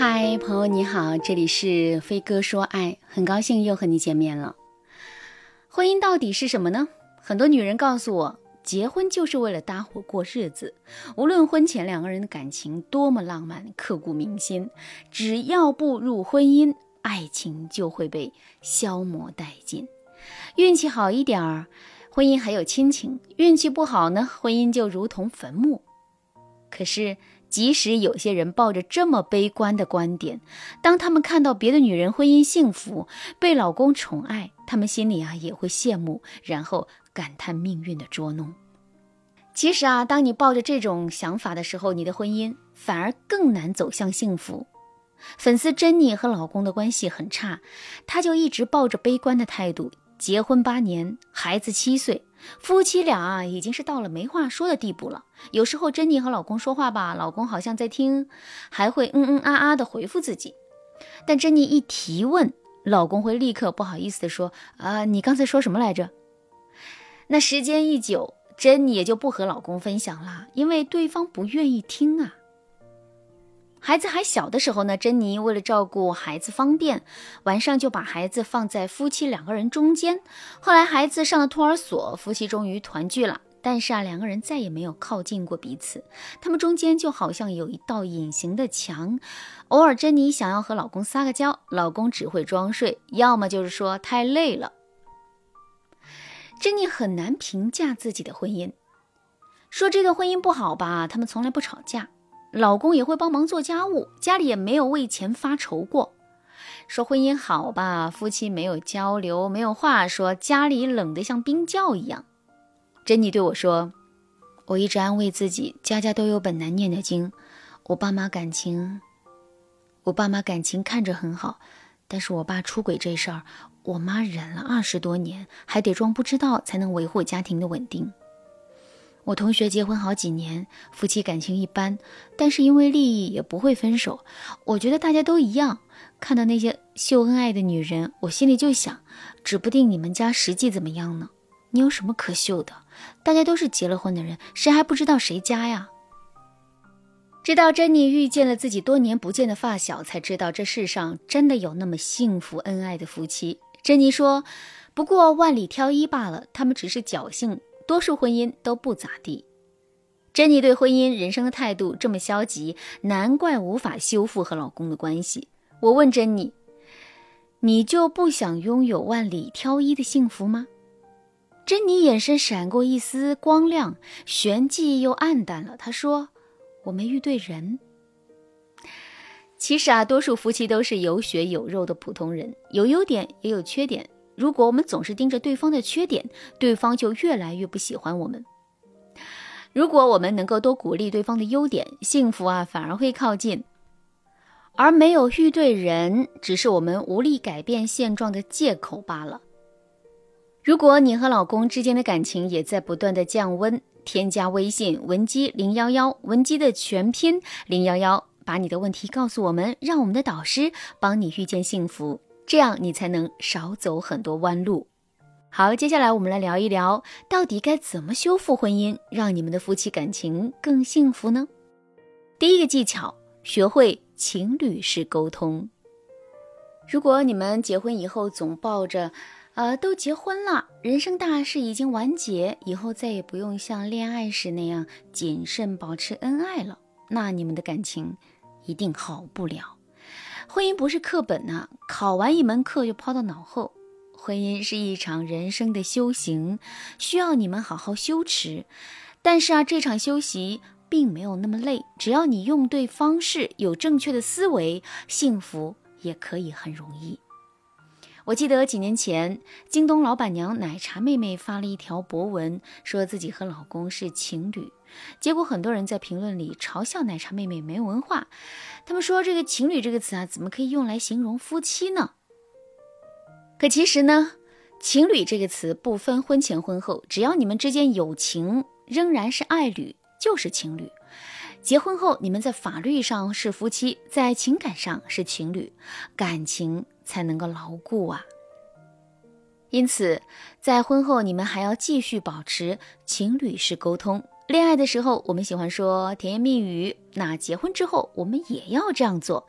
嗨，朋友你好，这里是飞哥说爱，很高兴又和你见面了。婚姻到底是什么呢？很多女人告诉我，结婚就是为了搭伙过日子。无论婚前两个人的感情多么浪漫、刻骨铭心，只要步入婚姻，爱情就会被消磨殆尽。运气好一点儿，婚姻还有亲情；运气不好呢，婚姻就如同坟墓。可是。即使有些人抱着这么悲观的观点，当他们看到别的女人婚姻幸福、被老公宠爱，他们心里啊也会羡慕，然后感叹命运的捉弄。其实啊，当你抱着这种想法的时候，你的婚姻反而更难走向幸福。粉丝珍妮和老公的关系很差，她就一直抱着悲观的态度。结婚八年，孩子七岁。夫妻俩啊，已经是到了没话说的地步了。有时候珍妮和老公说话吧，老公好像在听，还会嗯嗯啊啊的回复自己。但珍妮一提问，老公会立刻不好意思的说：“啊，你刚才说什么来着？”那时间一久，珍妮也就不和老公分享了，因为对方不愿意听啊。孩子还小的时候呢，珍妮为了照顾孩子方便，晚上就把孩子放在夫妻两个人中间。后来孩子上了托儿所，夫妻终于团聚了。但是啊，两个人再也没有靠近过彼此，他们中间就好像有一道隐形的墙。偶尔珍妮想要和老公撒个娇，老公只会装睡，要么就是说太累了。珍妮很难评价自己的婚姻，说这个婚姻不好吧，他们从来不吵架。老公也会帮忙做家务，家里也没有为钱发愁过。说婚姻好吧，夫妻没有交流，没有话说，家里冷得像冰窖一样。珍妮对我说：“我一直安慰自己，家家都有本难念的经。我爸妈感情，我爸妈感情看着很好，但是我爸出轨这事儿，我妈忍了二十多年，还得装不知道才能维护家庭的稳定。”我同学结婚好几年，夫妻感情一般，但是因为利益也不会分手。我觉得大家都一样，看到那些秀恩爱的女人，我心里就想，指不定你们家实际怎么样呢？你有什么可秀的？大家都是结了婚的人，谁还不知道谁家呀？直到珍妮遇见了自己多年不见的发小，才知道这世上真的有那么幸福恩爱的夫妻。珍妮说：“不过万里挑一罢了，他们只是侥幸。”多数婚姻都不咋地。珍妮对婚姻、人生的态度这么消极，难怪无法修复和老公的关系。我问珍妮：“你就不想拥有万里挑一的幸福吗？”珍妮眼神闪过一丝光亮，旋即又暗淡了。她说：“我没遇对人。”其实啊，多数夫妻都是有血有肉的普通人，有优点也有缺点。如果我们总是盯着对方的缺点，对方就越来越不喜欢我们。如果我们能够多鼓励对方的优点，幸福啊反而会靠近。而没有遇对人，只是我们无力改变现状的借口罢了。如果你和老公之间的感情也在不断的降温，添加微信文姬零幺幺，文姬的全拼零幺幺，把你的问题告诉我们，让我们的导师帮你遇见幸福。这样你才能少走很多弯路。好，接下来我们来聊一聊，到底该怎么修复婚姻，让你们的夫妻感情更幸福呢？第一个技巧，学会情侣式沟通。如果你们结婚以后总抱着，呃，都结婚了，人生大事已经完结，以后再也不用像恋爱时那样谨慎保持恩爱了，那你们的感情一定好不了。婚姻不是课本呐，考完一门课就抛到脑后。婚姻是一场人生的修行，需要你们好好修持。但是啊，这场修习并没有那么累，只要你用对方式，有正确的思维，幸福也可以很容易。我记得几年前，京东老板娘奶茶妹妹发了一条博文，说自己和老公是情侣。结果很多人在评论里嘲笑奶茶妹妹没文化，他们说这个“情侣”这个词啊，怎么可以用来形容夫妻呢？可其实呢，“情侣”这个词不分婚前婚后，只要你们之间有情，仍然是爱侣，就是情侣。结婚后，你们在法律上是夫妻，在情感上是情侣，感情才能够牢固啊。因此，在婚后，你们还要继续保持情侣式沟通。恋爱的时候我们喜欢说甜言蜜语，那结婚之后我们也要这样做。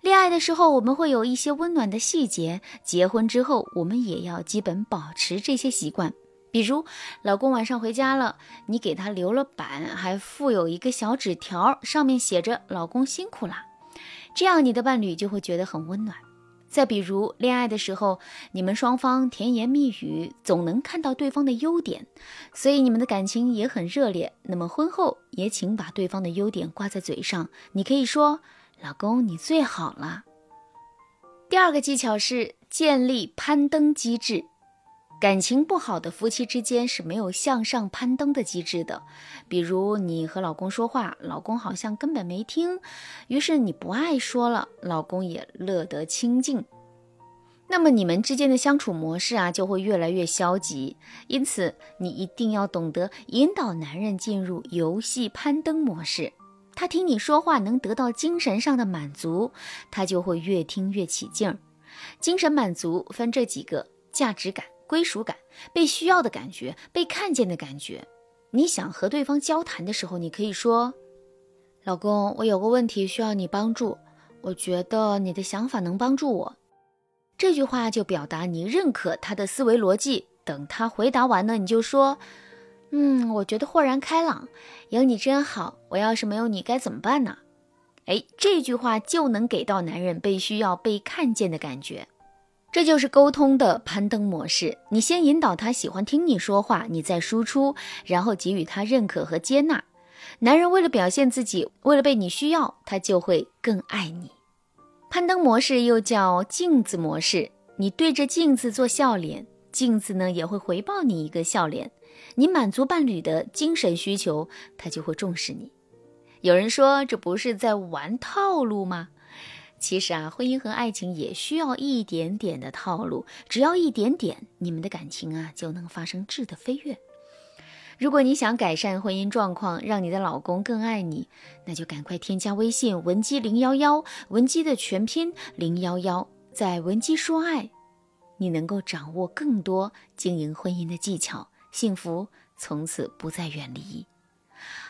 恋爱的时候我们会有一些温暖的细节，结婚之后我们也要基本保持这些习惯。比如，老公晚上回家了，你给他留了板，还附有一个小纸条，上面写着“老公辛苦啦”，这样你的伴侣就会觉得很温暖。再比如，恋爱的时候，你们双方甜言蜜语，总能看到对方的优点，所以你们的感情也很热烈。那么婚后也请把对方的优点挂在嘴上，你可以说：“老公，你最好了。”第二个技巧是建立攀登机制。感情不好的夫妻之间是没有向上攀登的机制的。比如你和老公说话，老公好像根本没听，于是你不爱说了，老公也乐得清静。那么你们之间的相处模式啊，就会越来越消极。因此，你一定要懂得引导男人进入游戏攀登模式。他听你说话能得到精神上的满足，他就会越听越起劲儿。精神满足分这几个：价值感。归属感、被需要的感觉、被看见的感觉。你想和对方交谈的时候，你可以说：“老公，我有个问题需要你帮助，我觉得你的想法能帮助我。”这句话就表达你认可他的思维逻辑。等他回答完了，你就说：“嗯，我觉得豁然开朗，有你真好。我要是没有你该怎么办呢？”哎，这句话就能给到男人被需要、被看见的感觉。这就是沟通的攀登模式。你先引导他喜欢听你说话，你再输出，然后给予他认可和接纳。男人为了表现自己，为了被你需要，他就会更爱你。攀登模式又叫镜子模式。你对着镜子做笑脸，镜子呢也会回报你一个笑脸。你满足伴侣的精神需求，他就会重视你。有人说，这不是在玩套路吗？其实啊，婚姻和爱情也需要一点点的套路，只要一点点，你们的感情啊就能发生质的飞跃。如果你想改善婚姻状况，让你的老公更爱你，那就赶快添加微信文姬零幺幺，文姬的全拼零幺幺，在文姬说爱，你能够掌握更多经营婚姻的技巧，幸福从此不再远离。